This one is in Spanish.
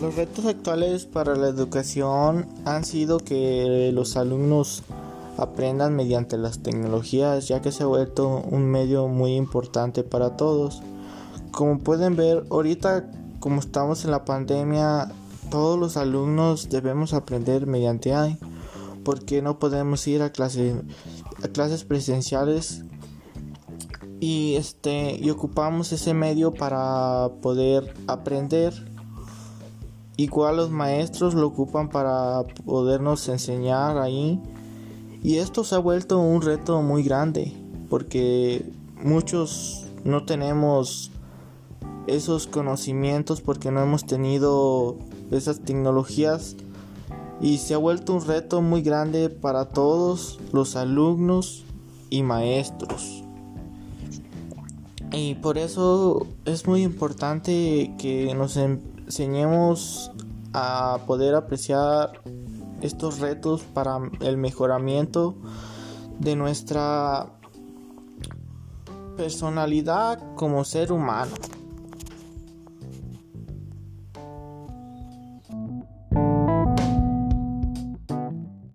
Los retos actuales para la educación han sido que los alumnos aprendan mediante las tecnologías ya que se ha vuelto un medio muy importante para todos. Como pueden ver, ahorita como estamos en la pandemia, todos los alumnos debemos aprender mediante AI porque no podemos ir a, a clases presenciales y este y ocupamos ese medio para poder aprender igual los maestros lo ocupan para podernos enseñar ahí y esto se ha vuelto un reto muy grande porque muchos no tenemos esos conocimientos porque no hemos tenido esas tecnologías y se ha vuelto un reto muy grande para todos los alumnos y maestros. Y por eso es muy importante que nos enseñemos a poder apreciar estos retos para el mejoramiento de nuestra personalidad como ser humano.